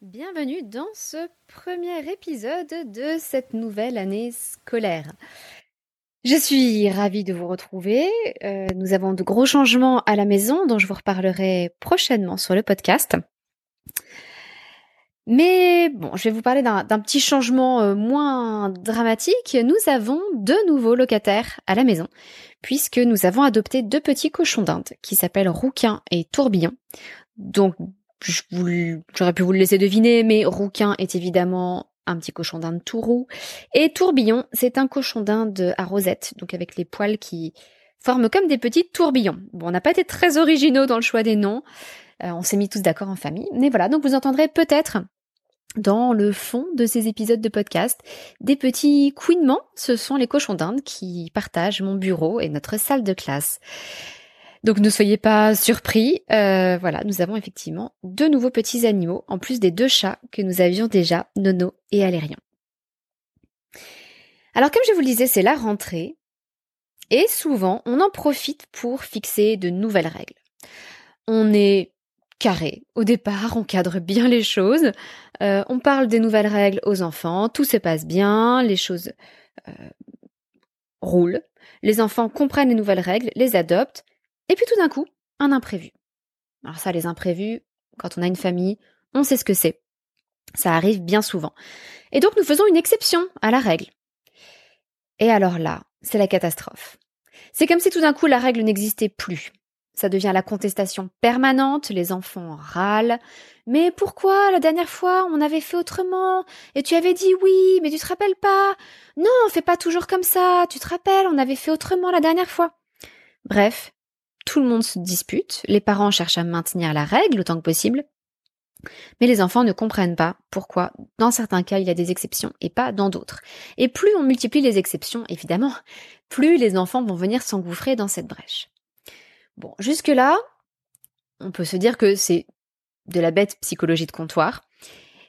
Bienvenue dans ce premier épisode de cette nouvelle année scolaire. Je suis ravie de vous retrouver. Euh, nous avons de gros changements à la maison dont je vous reparlerai prochainement sur le podcast. Mais bon, je vais vous parler d'un petit changement euh, moins dramatique. Nous avons deux nouveaux locataires à la maison, puisque nous avons adopté deux petits cochons d'Inde qui s'appellent Rouquin et Tourbillon. Donc j'aurais pu vous le laisser deviner, mais rouquin est évidemment un petit cochon d'Inde tout roux. Et tourbillon, c'est un cochon d'Inde à rosette, donc avec les poils qui forment comme des petits tourbillons. Bon, on n'a pas été très originaux dans le choix des noms. Euh, on s'est mis tous d'accord en famille. Mais voilà, donc vous entendrez peut-être dans le fond de ces épisodes de podcast des petits couinements. Ce sont les cochons d'Inde qui partagent mon bureau et notre salle de classe. Donc ne soyez pas surpris, euh, voilà, nous avons effectivement deux nouveaux petits animaux, en plus des deux chats que nous avions déjà, Nono et Alérion. Alors comme je vous le disais, c'est la rentrée, et souvent on en profite pour fixer de nouvelles règles. On est carré. Au départ, on cadre bien les choses, euh, on parle des nouvelles règles aux enfants, tout se passe bien, les choses euh, roulent, les enfants comprennent les nouvelles règles, les adoptent, et puis tout d'un coup, un imprévu. Alors ça, les imprévus, quand on a une famille, on sait ce que c'est. Ça arrive bien souvent. Et donc nous faisons une exception à la règle. Et alors là, c'est la catastrophe. C'est comme si tout d'un coup la règle n'existait plus. Ça devient la contestation permanente, les enfants râlent. Mais pourquoi la dernière fois on avait fait autrement? Et tu avais dit oui, mais tu te rappelles pas? Non, on fait pas toujours comme ça, tu te rappelles, on avait fait autrement la dernière fois. Bref, tout le monde se dispute, les parents cherchent à maintenir la règle autant que possible, mais les enfants ne comprennent pas pourquoi, dans certains cas, il y a des exceptions et pas dans d'autres. Et plus on multiplie les exceptions, évidemment, plus les enfants vont venir s'engouffrer dans cette brèche. Bon, jusque-là, on peut se dire que c'est de la bête psychologie de comptoir.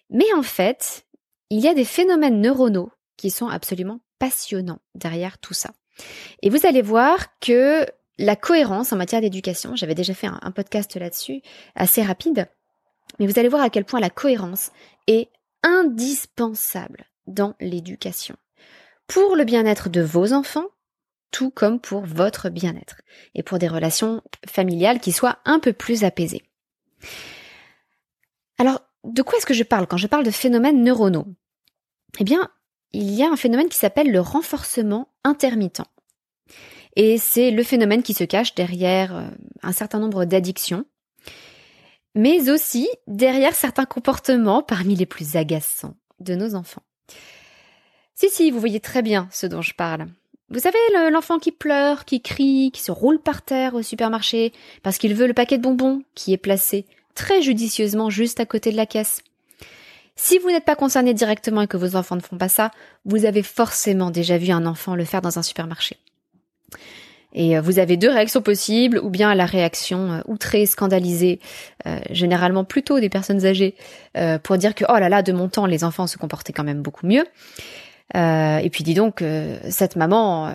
Mais en fait, il y a des phénomènes neuronaux qui sont absolument passionnants derrière tout ça. Et vous allez voir que la cohérence en matière d'éducation, j'avais déjà fait un, podcast là-dessus, assez rapide, mais vous allez voir à quel point la cohérence est indispensable dans l'éducation. Pour le bien-être de vos enfants, tout comme pour votre bien-être. Et pour des relations familiales qui soient un peu plus apaisées. Alors, de quoi est-ce que je parle quand je parle de phénomènes neuronaux? Eh bien, il y a un phénomène qui s'appelle le renforcement intermittent. Et c'est le phénomène qui se cache derrière euh, un certain nombre d'addictions, mais aussi derrière certains comportements parmi les plus agaçants de nos enfants. Si, si, vous voyez très bien ce dont je parle. Vous savez, l'enfant qui pleure, qui crie, qui se roule par terre au supermarché parce qu'il veut le paquet de bonbons qui est placé très judicieusement juste à côté de la caisse. Si vous n'êtes pas concerné directement et que vos enfants ne font pas ça, vous avez forcément déjà vu un enfant le faire dans un supermarché. Et euh, vous avez deux réactions possibles, ou bien la réaction euh, outrée, scandalisée, euh, généralement plutôt des personnes âgées, pour dire que oh là là, de mon temps, les enfants se comportaient quand même beaucoup mieux. et puis dis donc, cette maman,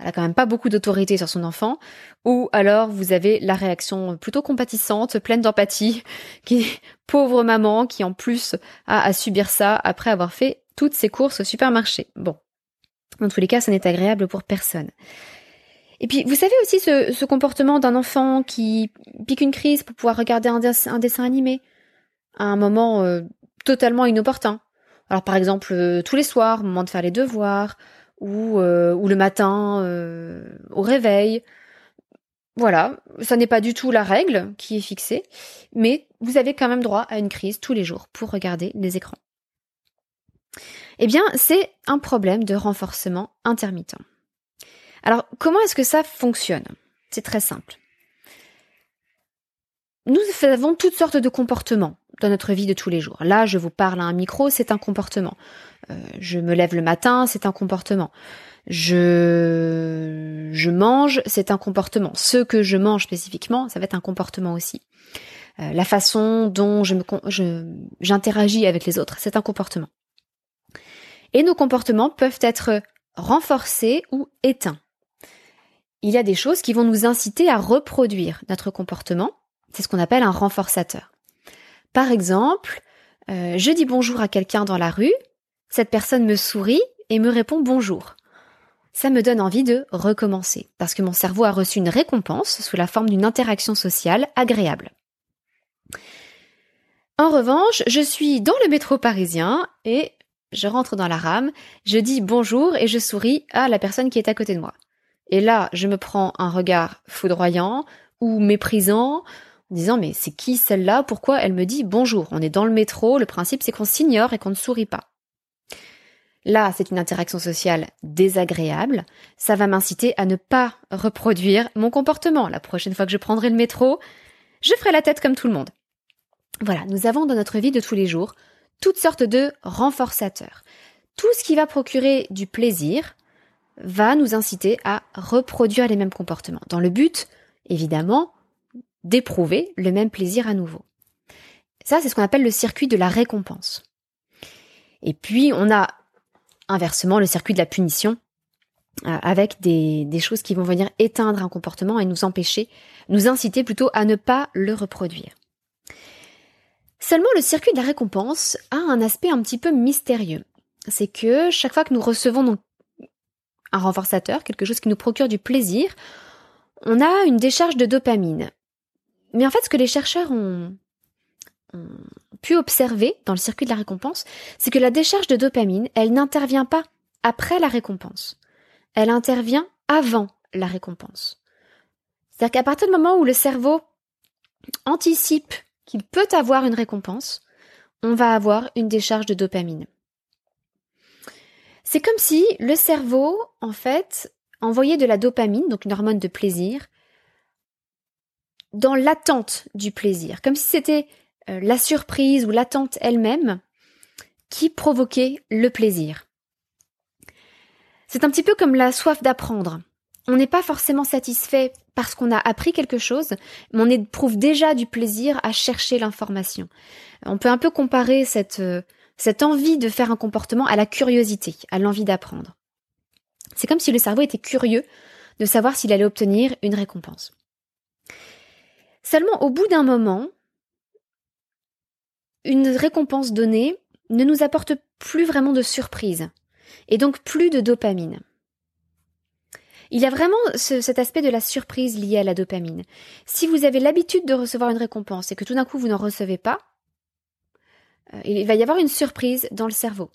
elle a quand même pas beaucoup d'autorité sur son enfant. Ou alors vous avez la réaction plutôt compatissante, pleine d'empathie, qui pauvre maman qui en plus a à subir ça après avoir fait toutes ses courses au supermarché. Bon, dans tous les cas, ça n'est agréable pour personne. Et puis, vous savez aussi ce, comportement d'un enfant qui pique une crise pour pouvoir regarder un, dessin animé à un moment euh, totalement inopportun. Alors, par exemple, euh, tous les soirs, au moment de faire les devoirs, ou, euh, ou le matin au réveil, voilà, ça n'est pas du tout la règle qui est fixée, mais vous avez quand même droit à une crise tous les jours pour regarder les écrans. Eh bien, c'est un problème de renforcement intermittent. Alors, comment est-ce que ça fonctionne? C'est très simple. Nous avons toutes sortes de comportements dans notre vie de tous les jours. Là, je vous parle à un micro, c'est un comportement. Euh, je me lève le matin, c'est un comportement je, je mange, c'est un comportement. Ce que je mange spécifiquement, ça va être un comportement aussi. Euh, la façon dont j'interagis avec les autres, c'est un comportement. Et nos comportements peuvent être renforcés ou éteints. Il y a des choses qui vont nous inciter à reproduire notre comportement. C'est ce qu'on appelle un renforçateur. Par exemple, euh, je dis bonjour à quelqu'un dans la rue, cette personne me sourit et me répond bonjour ça me donne envie de recommencer, parce que mon cerveau a reçu une récompense sous la forme d'une interaction sociale agréable. En revanche, je suis dans le métro parisien et je rentre dans la rame, je dis bonjour et je souris à la personne qui est à côté de moi. Et là, je me prends un regard foudroyant ou méprisant, en disant mais c'est qui celle-là? Pourquoi? Elle me dit bonjour On est dans le métro, le principe c'est qu'on s'ignore et qu'on ne sourit pas. Là, c'est une interaction sociale désagréable. Ça va m'inciter à ne pas reproduire mon comportement. La prochaine fois que je prendrai le métro, je ferai la tête comme tout le monde. Voilà, nous avons dans notre vie de tous les jours toutes sortes de renforçateurs. Tout ce qui va procurer du plaisir va nous inciter à reproduire les mêmes comportements, dans le but, évidemment, d'éprouver le même plaisir à nouveau. Ça, c'est ce qu'on appelle le circuit de la récompense. Et puis, on a inversement le circuit de la punition euh, avec des, des, choses qui vont venir éteindre un comportement et nous empêcher, nous inciter plutôt à ne pas le reproduire. Seulement le circuit de la récompense a un aspect un petit peu mystérieux. C'est que chaque fois que nous recevons un renforçateur, quelque chose qui nous procure du plaisir, on a une décharge de dopamine. Mais en fait, ce que les chercheurs ont, pu observer dans le circuit de la récompense, c'est que la décharge de dopamine, elle n'intervient pas après la récompense. Elle intervient avant la récompense. C'est-à-dire qu'à partir du moment où le cerveau anticipe qu'il peut avoir une récompense, on va avoir une décharge de dopamine. C'est comme si le cerveau, en fait, envoyait de la dopamine, donc une hormone de plaisir, dans l'attente du plaisir, comme si c'était euh, la surprise ou l'attente elle-même qui provoquait le plaisir. C'est un petit peu comme la soif d'apprendre. on n'est pas forcément satisfait parce qu'on a appris quelque chose, mais on éprouve déjà du plaisir à chercher l'information. On peut un peu comparer cette, euh, cette envie de faire un comportement à la curiosité, à l'envie d'apprendre. C'est comme si le cerveau était curieux de savoir s'il allait obtenir une récompense. Seulement, au bout d'un moment, une récompense donnée ne nous apporte plus vraiment de surprise, et donc plus de dopamine. Il y a vraiment cet aspect de la surprise lié à la dopamine. Si vous avez l'habitude de recevoir une récompense et que tout d'un coup vous n'en recevez pas, il va y avoir une surprise dans le cerveau.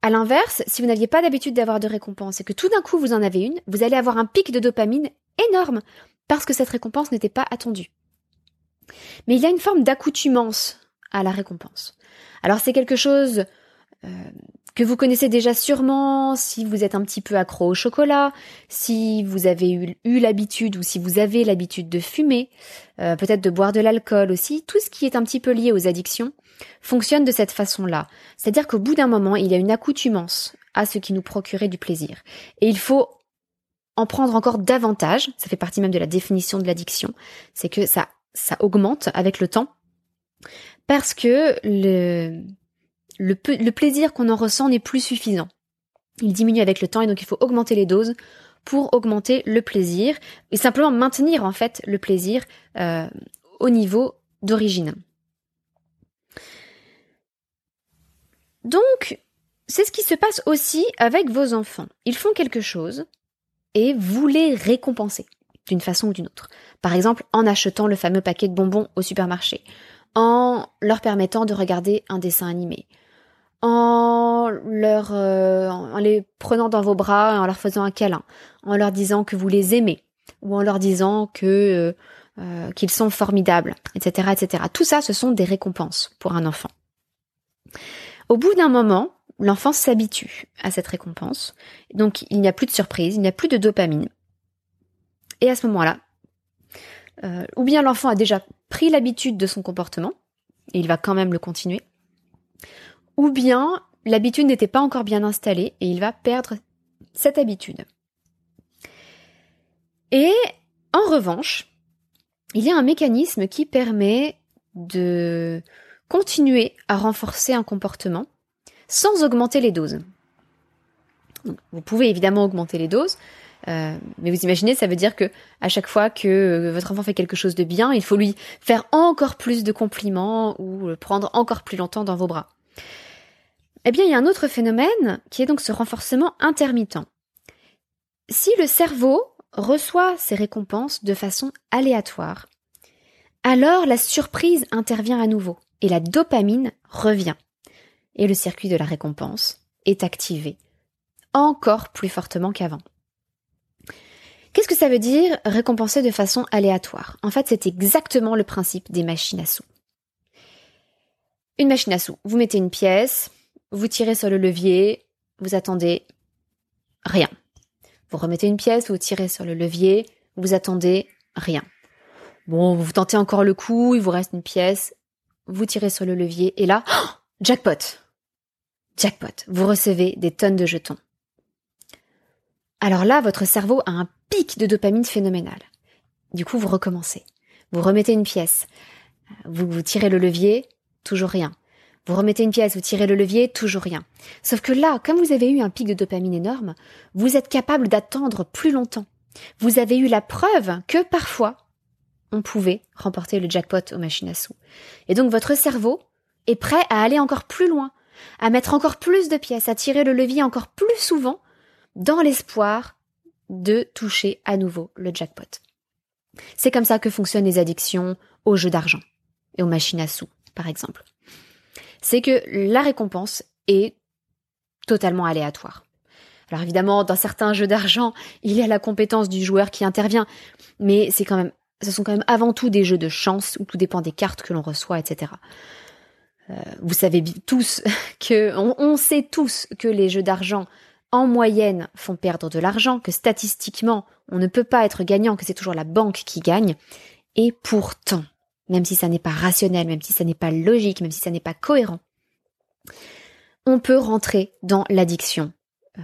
À l'inverse, si vous n'aviez pas d'habitude d'avoir de récompense et que tout d'un coup vous en avez une, vous allez avoir un pic de dopamine énorme parce que cette récompense n'était pas attendue. Mais il y a une forme d'accoutumance à la récompense. Alors c'est quelque chose euh, que vous connaissez déjà sûrement si vous êtes un petit peu accro au chocolat, si vous avez eu, l'habitude ou si vous avez l'habitude de fumer, euh, peut-être de boire de l'alcool aussi, tout ce qui est un petit peu lié aux addictions fonctionne de cette façon-là. C'est-à-dire qu'au bout d'un moment, il y a une accoutumance à ce qui nous procurait du plaisir. Et il faut en prendre encore davantage, ça fait partie même de la définition de l'addiction, c'est que ça, ça augmente avec le temps, parce que le, le, plaisir qu'on en ressent n'est plus suffisant. Il diminue avec le temps et donc il faut augmenter les doses pour augmenter le plaisir et simplement maintenir en fait le plaisir euh, au niveau d'origine. Donc, c'est ce qui se passe aussi avec vos enfants. Ils font quelque chose et vous les récompensez d'une façon ou d'une autre. Par exemple, en achetant le fameux paquet de bonbons au supermarché, en leur permettant de regarder un dessin animé, en leur euh, en les prenant dans vos bras et en leur faisant un câlin, en leur disant que vous les aimez ou en leur disant euh, euh, qu'ils sont formidables, etc., etc. Tout ça, ce sont des récompenses pour un enfant. Au bout d'un moment, l'enfant s'habitue à cette récompense, donc il n'y a plus de surprise, il n'y a plus de dopamine. Et à ce moment-là, ou bien l'enfant a déjà pris l'habitude de son comportement, et il va quand même le continuer, ou bien l'habitude n'était pas encore bien installée et il va perdre cette habitude. Et en revanche, il y a un mécanisme qui permet de continuer à renforcer un comportement sans augmenter les doses. Vous pouvez évidemment augmenter les doses, euh, mais vous imaginez, ça veut dire que à chaque fois que votre enfant fait quelque chose de bien, il faut lui faire encore plus de compliments ou le prendre encore plus longtemps dans vos bras. Eh bien, il y a un autre phénomène qui est donc ce renforcement intermittent. Si le cerveau reçoit ces récompenses de façon aléatoire, alors la surprise intervient à nouveau et la dopamine revient. Et le circuit de la récompense est activé encore plus fortement qu'avant. Qu'est-ce que ça veut dire récompenser de façon aléatoire? En fait, c'est exactement le principe des machines à sous. Une machine à sous, vous mettez une pièce, vous tirez sur le levier, vous attendez rien. Vous remettez une pièce, vous tirez sur le levier, vous attendez rien. Bon, vous tentez encore le coup, il vous reste une pièce, vous tirez sur le levier et là, jackpot. Jackpot. Vous recevez des tonnes de jetons. Alors là, votre cerveau a un pic de dopamine phénoménal. Du coup, vous recommencez. Vous remettez une pièce. Vous, vous tirez le levier, toujours rien. Vous remettez une pièce, vous tirez le levier, toujours rien. Sauf que là, comme vous avez eu un pic de dopamine énorme, vous êtes capable d'attendre plus longtemps. Vous avez eu la preuve que parfois, on pouvait remporter le jackpot aux machines à sous. Et donc votre cerveau est prêt à aller encore plus loin, à mettre encore plus de pièces, à tirer le levier encore plus souvent, dans l'espoir de toucher à nouveau le jackpot. C'est comme ça que fonctionnent les addictions aux jeux d'argent et aux machines à sous, par exemple c'est que la récompense est totalement aléatoire. Alors évidemment, dans certains jeux d'argent, il y a la compétence du joueur qui intervient, mais c'est quand même, ce sont quand même avant tout des jeux de chance où tout dépend des cartes que l'on reçoit, etc. Euh, vous savez tous que, on, sait tous que les jeux d'argent en moyenne font perdre de l'argent, que statistiquement on ne peut pas être gagnant, que c'est toujours la banque qui gagne, et pourtant, même si ça n'est pas rationnel, même si ça n'est pas logique, même si ça n'est pas cohérent, on peut rentrer dans l'addiction euh,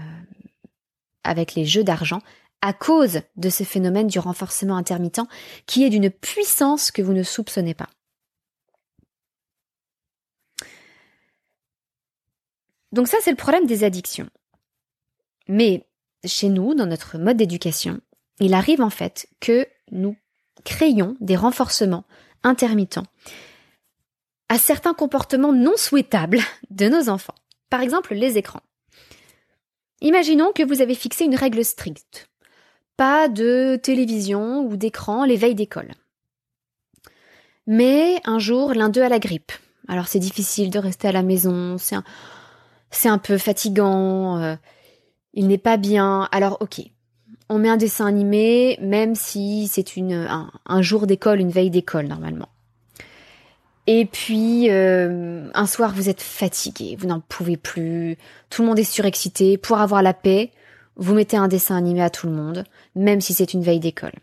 avec les jeux d'argent à cause de ce phénomène du renforcement intermittent qui est d'une puissance que vous ne soupçonnez pas. Donc ça, c'est le problème des addictions. Mais chez nous, dans notre mode d'éducation, il arrive en fait que nous créions des renforcements intermittents à certains comportements non souhaitables de nos enfants. Par exemple, les écrans. Imaginons que vous avez fixé une règle stricte. Pas de télévision ou d'écran les veilles d'école. Mais un jour, l'un d'eux a la grippe. Alors c'est difficile de rester à la maison, c'est un, peu fatigant, euh, il n'est pas bien. Alors ok, on met un dessin animé, même si c'est un, jour d'école, une veille d'école normalement. Et puis euh, un soir vous êtes fatigué, vous n'en pouvez plus, tout le monde est surexcité. Pour avoir la paix, vous mettez un dessin animé à tout le monde, même si c'est une veille d'école.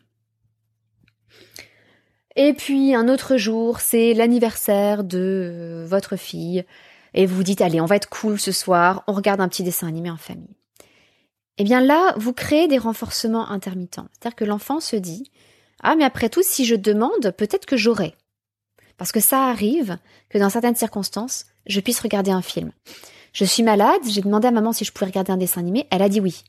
Et puis un autre jour, c'est l'anniversaire de euh, votre fille, et vous vous dites allez, on va être cool ce soir, on regarde un petit dessin animé en famille. Eh bien là, vous créez des renforcements intermittents. C'est-à-dire que l'enfant se dit Ah, mais après tout, si je demande, peut-être que j'aurai. Parce que ça arrive que dans certaines circonstances, je puisse regarder un film. Je suis malade, j'ai demandé à maman si je pouvais regarder un dessin animé, elle a dit oui.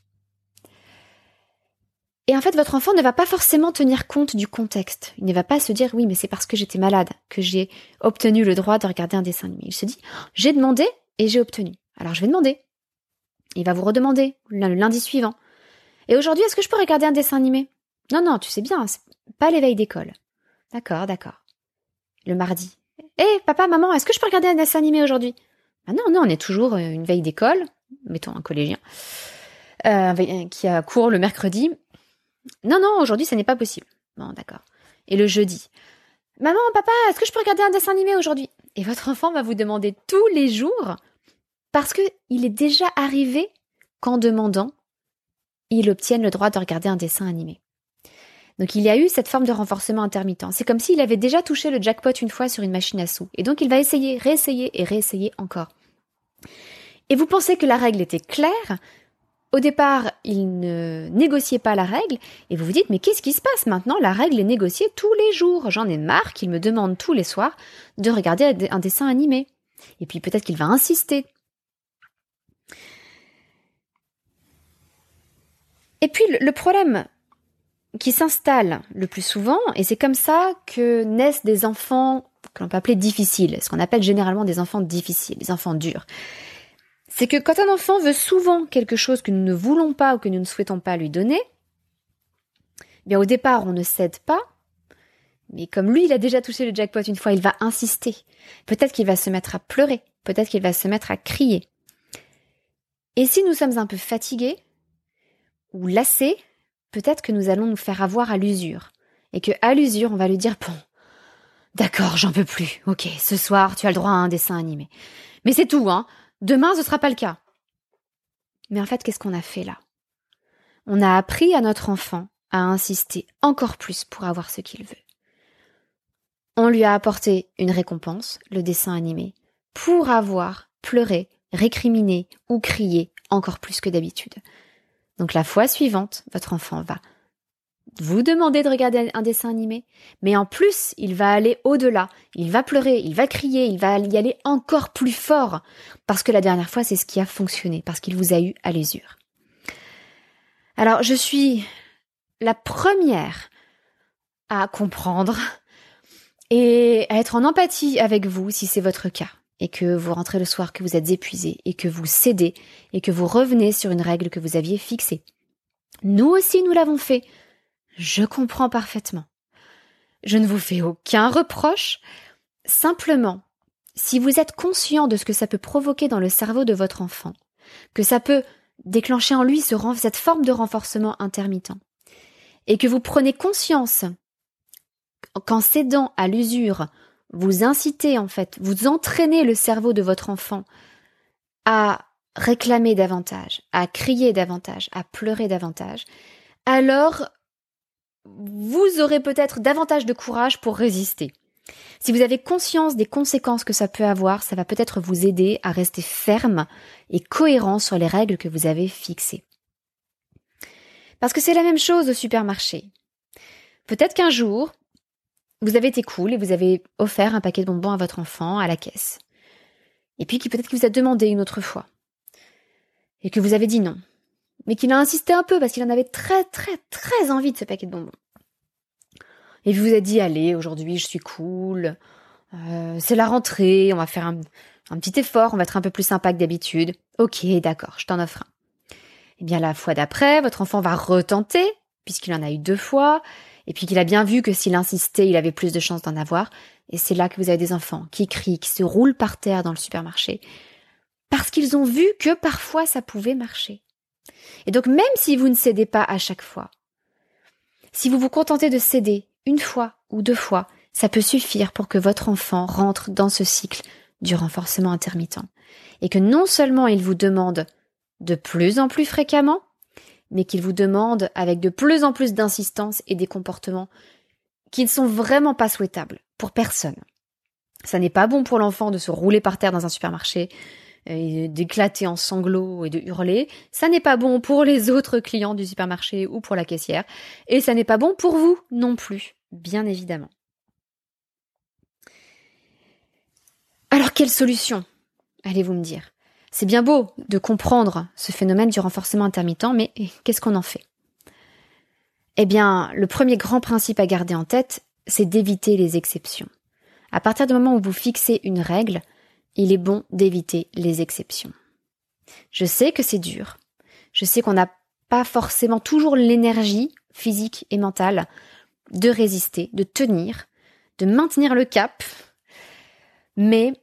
Et en fait, votre enfant ne va pas forcément tenir compte du contexte. Il ne va pas se dire oui, mais c'est parce que j'étais malade que j'ai obtenu le droit de regarder un dessin animé. Il se dit j'ai demandé et j'ai obtenu. Alors je vais demander. Il va vous redemander le lundi suivant. Et aujourd'hui, est-ce que je peux regarder un dessin animé? Non, non, tu sais bien, c'est pas l'éveil d'école. D'accord, d'accord. Le mardi. Hé, papa, maman, est-ce que je peux regarder un dessin animé aujourd'hui? Ah non, non, on est toujours euh, une veille d'école, mettons un collégien, euh, qui a cours le mercredi. Non, non, aujourd'hui, ça n'est pas possible. Bon, d'accord. Et le jeudi. Maman, papa, est-ce que je peux regarder un dessin animé aujourd'hui? Et votre enfant va vous demander tous les jours parce que il est déjà arrivé qu'en demandant, il obtienne le droit de regarder un dessin animé. Donc il y a eu cette forme de renforcement intermittent. C'est comme s'il avait déjà touché le jackpot une fois sur une machine à sous. Et donc il va essayer, réessayer et réessayer encore. Et vous pensez que la règle était claire? Au départ, il ne négociait pas la règle, et vous vous dites, mais qu'est-ce qui se passe maintenant? La règle est négociée tous les jours. J'en ai marre qu'il me demande tous les soirs de regarder un dessin animé. Et puis peut-être qu'il va insister Et puis le problème qui s'installe le plus souvent, et c'est comme ça que naissent des enfants que l'on peut appeler difficiles, ce qu'on appelle généralement des enfants difficiles, des enfants durs. C'est que quand un enfant veut souvent quelque chose que nous ne voulons pas ou que nous ne souhaitons pas lui donner, eh bien au départ on ne cède pas, mais comme lui il a déjà touché le jackpot une fois, il va insister. Peut-être qu'il va se mettre à pleurer, peut-être qu'il va se mettre à crier. Et si nous sommes un peu fatigués, ou lassé, peut-être que nous allons nous faire avoir à l'usure. Et que à l'usure, on va lui dire bon, d'accord, j'en peux plus. Ok, ce soir, tu as le droit à un dessin animé. Mais c'est tout, hein. Demain, ce sera pas le cas. Mais en fait, qu'est-ce qu'on a fait là? On a appris à notre enfant à insister encore plus pour avoir ce qu'il veut. On lui a apporté une récompense, le dessin animé, pour avoir pleuré, récriminé ou crié encore plus que d'habitude. Donc la fois suivante, votre enfant va vous demander de regarder un dessin animé, mais en plus, il va aller au-delà. Il va pleurer, il va crier, il va y aller encore plus fort, parce que la dernière fois, c'est ce qui a fonctionné, parce qu'il vous a eu à l'usure. Alors, je suis la première à comprendre et à être en empathie avec vous si c'est votre cas et que vous rentrez le soir, que vous êtes épuisé, et que vous cédez, et que vous revenez sur une règle que vous aviez fixée. Nous aussi, nous l'avons fait. Je comprends parfaitement. Je ne vous fais aucun reproche. Simplement, si vous êtes conscient de ce que ça peut provoquer dans le cerveau de votre enfant, que ça peut déclencher en lui ce, cette forme de renforcement intermittent, et que vous prenez conscience qu'en cédant à l'usure, vous incitez en fait, vous entraînez le cerveau de votre enfant à réclamer davantage, à crier davantage, à pleurer davantage, alors vous aurez peut-être davantage de courage pour résister. Si vous avez conscience des conséquences que ça peut avoir, ça va peut-être vous aider à rester ferme et cohérent sur les règles que vous avez fixées. Parce que c'est la même chose au supermarché. Peut-être qu'un jour, vous avez été cool et vous avez offert un paquet de bonbons à votre enfant à la caisse. Et puis peut-être qu'il vous a demandé une autre fois. Et que vous avez dit non. Mais qu'il a insisté un peu parce qu'il en avait très très très envie de ce paquet de bonbons. Et il vous a dit allez, aujourd'hui je suis cool, euh, c'est la rentrée, on va faire un, un petit effort, on va être un peu plus sympa que d'habitude. Ok, d'accord, je t'en offre un. Eh bien, la fois d'après, votre enfant va retenter, puisqu'il en a eu deux fois, et puis qu'il a bien vu que s'il insistait, il avait plus de chances d'en avoir. Et c'est là que vous avez des enfants qui crient, qui se roulent par terre dans le supermarché, parce qu'ils ont vu que parfois ça pouvait marcher. Et donc, même si vous ne cédez pas à chaque fois, si vous vous contentez de céder une fois ou deux fois, ça peut suffire pour que votre enfant rentre dans ce cycle du renforcement intermittent. Et que non seulement il vous demande de plus en plus fréquemment, mais qu'il vous demande avec de plus en plus d'insistance et des comportements qui ne sont vraiment pas souhaitables pour personne. Ça n'est pas bon pour l'enfant de se rouler par terre dans un supermarché, d'éclater en sanglots et de hurler. Ça n'est pas bon pour les autres clients du supermarché ou pour la caissière. Et ça n'est pas bon pour vous non plus, bien évidemment. Alors quelle solution Allez-vous me dire? C'est bien beau de comprendre ce phénomène du renforcement intermittent, mais qu'est-ce qu'on en fait? Eh bien, le premier grand principe à garder en tête, c'est d'éviter les exceptions. À partir du moment où vous fixez une règle, il est bon d'éviter les exceptions. Je sais que c'est dur. Je sais qu'on n'a pas forcément toujours l'énergie physique et mentale de résister, de tenir, de maintenir le cap. Mais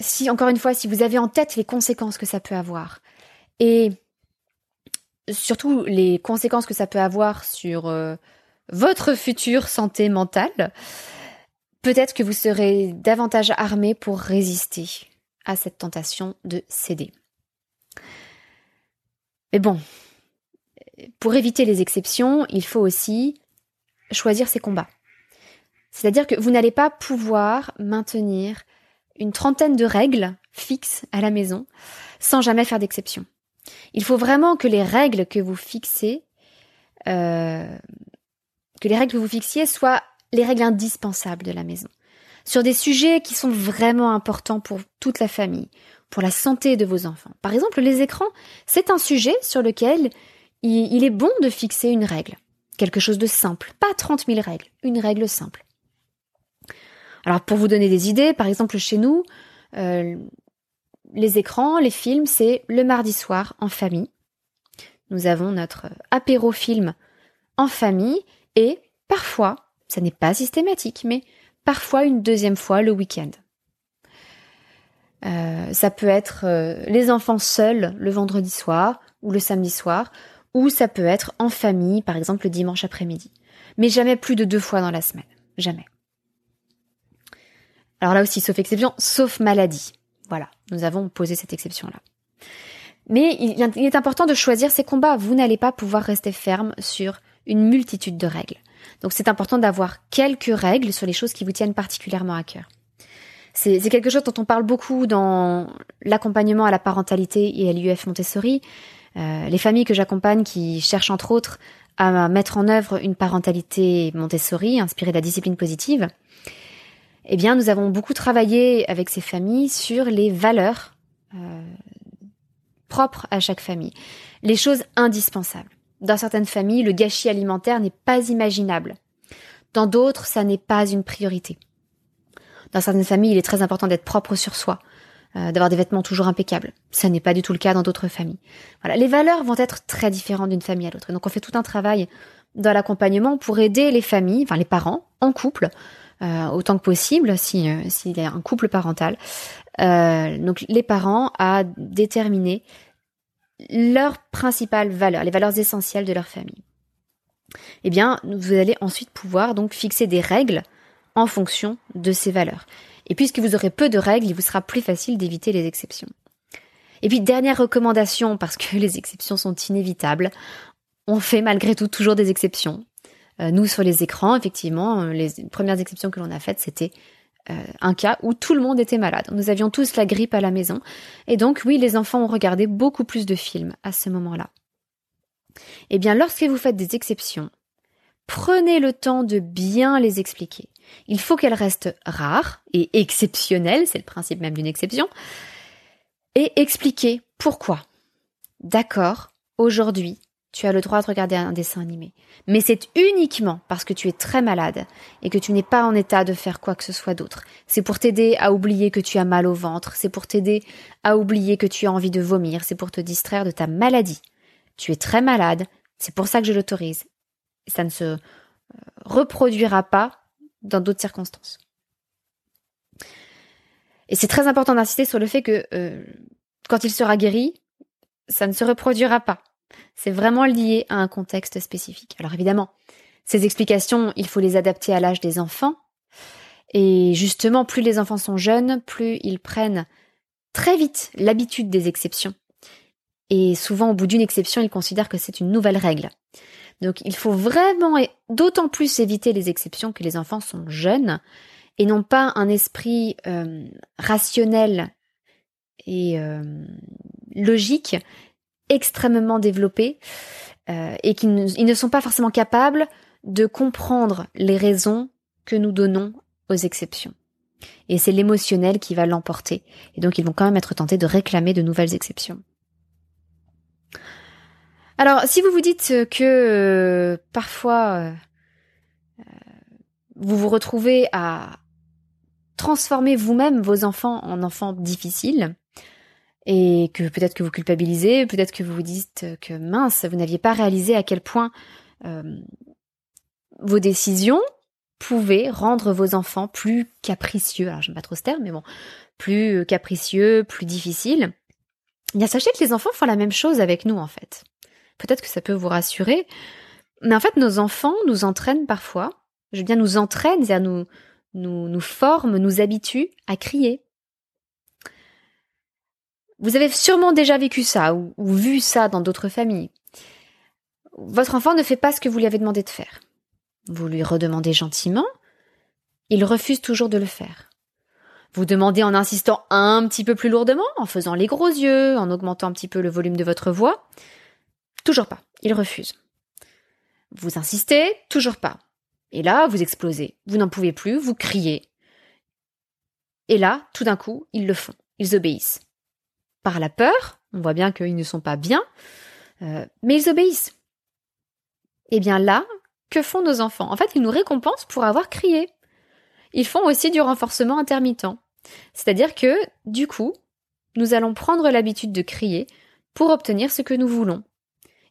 si, encore une fois, si vous avez en tête les conséquences que ça peut avoir, et surtout les conséquences que ça peut avoir sur euh, votre future santé mentale, peut-être que vous serez davantage armé pour résister à cette tentation de céder. Mais bon, pour éviter les exceptions, il faut aussi choisir ses combats. C'est-à-dire que vous n'allez pas pouvoir maintenir une trentaine de règles fixes à la maison sans jamais faire d'exception. Il faut vraiment que les règles que vous fixez, euh, que les règles que vous fixiez soient les règles indispensables de la maison. Sur des sujets qui sont vraiment importants pour toute la famille, pour la santé de vos enfants. Par exemple, les écrans, c'est un sujet sur lequel il, est bon de fixer une règle. Quelque chose de simple. Pas 30 000 règles. Une règle simple. Alors pour vous donner des idées, par exemple chez nous, euh, les écrans, les films, c'est le mardi soir en famille. Nous avons notre apéro film en famille et parfois, ça n'est pas systématique, mais parfois une deuxième fois le week-end. Euh, ça peut être euh, les enfants seuls le vendredi soir ou le samedi soir, ou ça peut être en famille, par exemple le dimanche après-midi. Mais jamais plus de deux fois dans la semaine. Jamais. Alors là aussi, sauf exception, sauf maladie. Voilà, nous avons posé cette exception-là. Mais il est important de choisir ses combats. Vous n'allez pas pouvoir rester ferme sur une multitude de règles. Donc c'est important d'avoir quelques règles sur les choses qui vous tiennent particulièrement à cœur. C'est quelque chose dont on parle beaucoup dans l'accompagnement à la parentalité et à l'UF Montessori. Euh, les familles que j'accompagne qui cherchent entre autres à mettre en œuvre une parentalité Montessori inspirée de la discipline positive, eh bien, nous avons beaucoup travaillé avec ces familles sur les valeurs euh, propres à chaque famille, les choses indispensables. Dans certaines familles, le gâchis alimentaire n'est pas imaginable. Dans d'autres, ça n'est pas une priorité. Dans certaines familles, il est très important d'être propre sur soi, euh, d'avoir des vêtements toujours impeccables. Ça n'est pas du tout le cas dans d'autres familles. Voilà, les valeurs vont être très différentes d'une famille à l'autre. Donc on fait tout un travail dans l'accompagnement pour aider les familles, enfin les parents en couple, euh, autant que possible si euh, s'il y a un couple parental. Euh, donc les parents à déterminer leurs principales valeurs, les valeurs essentielles de leur famille. Eh bien, vous allez ensuite pouvoir donc fixer des règles en fonction de ces valeurs. Et puisque vous aurez peu de règles, il vous sera plus facile d'éviter les exceptions. Et puis dernière recommandation, parce que les exceptions sont inévitables, on fait malgré tout toujours des exceptions. Euh, nous, sur les écrans, effectivement, euh, les premières exceptions que l'on a faites, c'était euh, un cas où tout le monde était malade. Nous avions tous la grippe à la maison. Et donc, oui, les enfants ont regardé beaucoup plus de films à ce moment-là. Eh bien, lorsque vous faites des exceptions, prenez le temps de bien les expliquer. Il faut qu'elles restent rares et exceptionnelles, c'est le principe même d'une exception, et expliquer pourquoi. D'accord, aujourd'hui, tu as le droit de regarder un dessin animé. Mais c'est uniquement parce que tu es très malade et que tu n'es pas en état de faire quoi que ce soit d'autre. C'est pour t'aider à oublier que tu as mal au ventre, c'est pour t'aider à oublier que tu as envie de vomir, c'est pour te distraire de ta maladie. Tu es très malade, c'est pour ça que je l'autorise. Ça ne se euh, reproduira pas dans d'autres circonstances. Et c'est très important d'insister sur le fait que euh, quand il sera guéri, ça ne se reproduira pas. C'est vraiment lié à un contexte spécifique. Alors évidemment, ces explications, il faut les adapter à l'âge des enfants. Et justement, plus les enfants sont jeunes, plus ils prennent très vite l'habitude des exceptions. Et souvent, au bout d'une exception, ils considèrent que c'est une nouvelle règle. Donc il faut vraiment et d'autant plus éviter les exceptions que les enfants sont jeunes et n'ont pas un esprit euh, rationnel et euh, logique extrêmement développé euh, et qu'ils ne sont pas forcément capables de comprendre les raisons que nous donnons aux exceptions. Et c'est l'émotionnel qui va l'emporter. Et donc ils vont quand même être tentés de réclamer de nouvelles exceptions. Alors, si vous vous dites que euh, parfois euh, vous vous retrouvez à transformer vous-même vos enfants en enfants difficiles, et que peut-être que vous culpabilisez, peut-être que vous vous dites que mince, vous n'aviez pas réalisé à quel point euh, vos décisions pouvaient rendre vos enfants plus capricieux. Alors j'aime pas trop ce terme, mais bon, plus capricieux, plus difficiles. Bien, sachez que les enfants font la même chose avec nous en fait. Peut-être que ça peut vous rassurer, mais en fait, nos enfants nous entraînent parfois. Je veux bien nous entraînent, c'est-à-dire nous, nous, nous forment, nous habituent à crier, vous avez sûrement déjà vécu ça ou, vu ça dans d'autres familles. Votre enfant ne fait pas ce que vous lui avez demandé de faire. Vous lui redemandez gentiment, il refuse toujours de le faire. Vous demandez en insistant un petit peu plus lourdement, en faisant les gros yeux, en augmentant un petit peu le volume de votre voix. Toujours pas, il refuse. Vous insistez, toujours pas. Et là, vous explosez. Vous n'en pouvez plus, vous criez. Et là, tout d'un coup, ils le font. Ils obéissent par la peur, on voit bien qu'ils ne sont pas bien, euh, mais ils obéissent. Eh bien là, que font nos enfants? En fait, ils nous récompensent pour avoir crié. Ils font aussi du renforcement intermittent. C'est-à-dire que, du coup, nous allons prendre l'habitude de crier pour obtenir ce que nous voulons.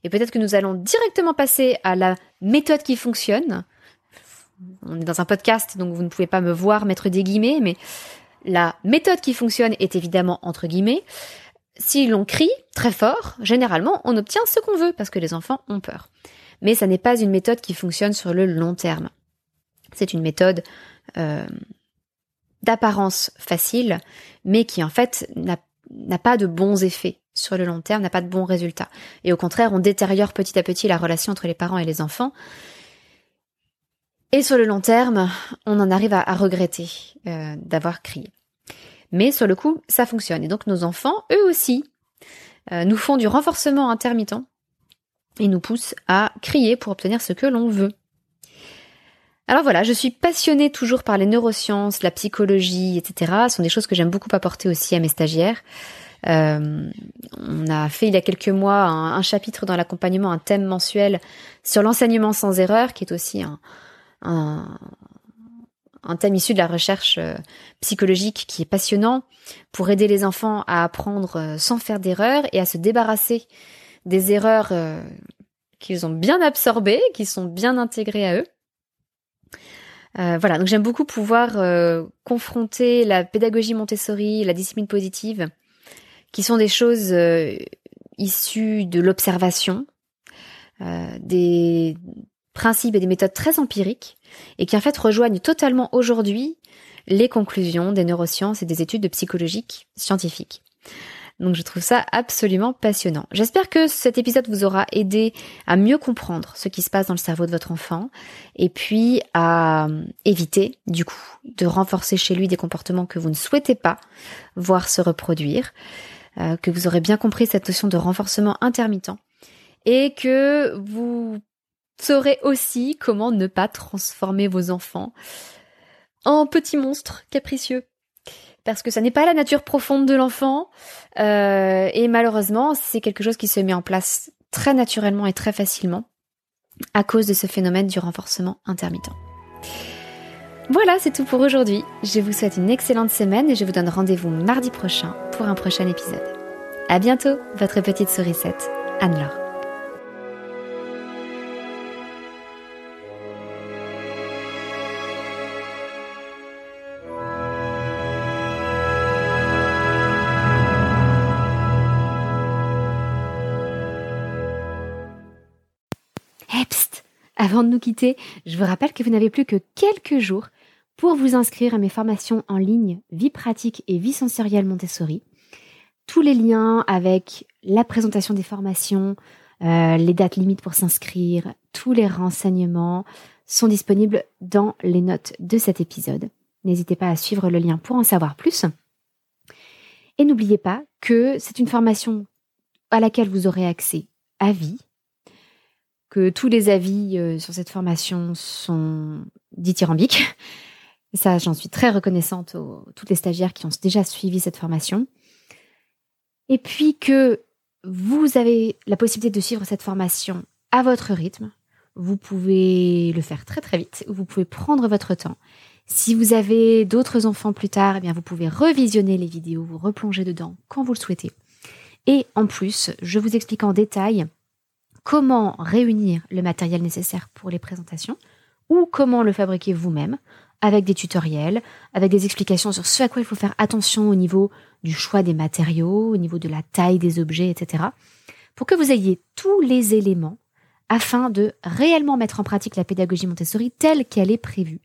Et peut-être que nous allons directement passer à la méthode qui fonctionne. On est dans un podcast, donc vous ne pouvez pas me voir mettre des guillemets, mais la méthode qui fonctionne est évidemment entre guillemets si l'on crie très fort, généralement, on obtient ce qu'on veut parce que les enfants ont peur. Mais ça n'est pas une méthode qui fonctionne sur le long terme. C'est une méthode euh, d'apparence facile, mais qui en fait n'a pas de bons effets sur le long terme, n'a pas de bons résultats. Et au contraire, on détériore petit à petit la relation entre les parents et les enfants. Et sur le long terme, on en arrive à, regretter euh, d'avoir crié. Mais sur le coup, ça fonctionne. Et donc nos enfants, eux aussi, euh, nous font du renforcement intermittent et nous poussent à crier pour obtenir ce que l'on veut. Alors voilà, je suis passionnée toujours par les neurosciences, la psychologie, etc. Ce sont des choses que j'aime beaucoup apporter aussi à mes stagiaires. Euh, on a fait il y a quelques mois un, chapitre dans l'accompagnement, un thème mensuel sur l'enseignement sans erreur, qui est aussi un, un thème issu de la recherche euh, psychologique qui est passionnant pour aider les enfants à apprendre euh, sans faire d'erreurs et à se débarrasser des erreurs euh, qu'ils ont bien absorbées, qui sont bien intégrées à eux. voilà, donc j'aime beaucoup pouvoir confronter la pédagogie Montessori, la discipline positive, qui sont des choses issues de l'observation, des principes et des méthodes très empiriques et qui en fait rejoignent totalement aujourd'hui les conclusions des neurosciences et des études psychologiques scientifiques. Donc je trouve ça absolument passionnant. J'espère que cet épisode vous aura aidé à mieux comprendre ce qui se passe dans le cerveau de votre enfant et puis à éviter du coup de renforcer chez lui des comportements que vous ne souhaitez pas voir se reproduire, euh, que vous aurez bien compris cette notion de renforcement intermittent et que vous saurez aussi comment ne pas transformer vos enfants en petits monstres capricieux. Parce que ça n'est pas la nature profonde de l'enfant, euh, et malheureusement, c'est quelque chose qui se met en place très naturellement et très facilement à cause de ce phénomène du renforcement intermittent. Voilà, c'est tout pour aujourd'hui. Je vous souhaite une excellente semaine et je vous donne rendez-vous mardi prochain pour un prochain épisode. À bientôt, votre petite sourisette, Anne-Laure. Avant de nous quitter, je vous rappelle que vous n'avez plus que quelques jours pour vous inscrire à mes formations en ligne Vie pratique et Vie sensorielle Montessori. Tous les liens avec la présentation des formations, euh, les dates limites pour s'inscrire, tous les renseignements sont disponibles dans les notes de cet épisode. N'hésitez pas à suivre le lien pour en savoir plus. Et n'oubliez pas que c'est une formation à laquelle vous aurez accès à vie, que tous les avis euh, sur cette formation sont dithyrambiques. Et ça, j'en suis très reconnaissante aux toutes les stagiaires qui ont déjà suivi cette formation. Et puis que vous avez la possibilité de suivre cette formation à votre rythme. Vous pouvez le faire très très vite, vous pouvez prendre votre temps. Si vous avez d'autres enfants plus tard, eh bien vous pouvez revisionner les vidéos, vous replonger dedans quand vous le souhaitez. Et en plus, je vous explique en détail comment réunir le matériel nécessaire pour les présentations ou comment le fabriquer vous-même avec des tutoriels, avec des explications sur ce à quoi il faut faire attention au niveau du choix des matériaux, au niveau de la taille des objets, etc. Pour que vous ayez tous les éléments afin de réellement mettre en pratique la pédagogie Montessori telle qu'elle est prévue,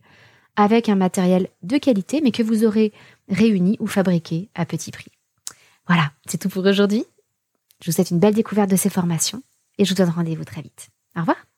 avec un matériel de qualité, mais que vous aurez réuni ou fabriqué à petit prix. Voilà, c'est tout pour aujourd'hui. Je vous souhaite une belle découverte de ces formations et je vous donne rendez-vous très vite. Au revoir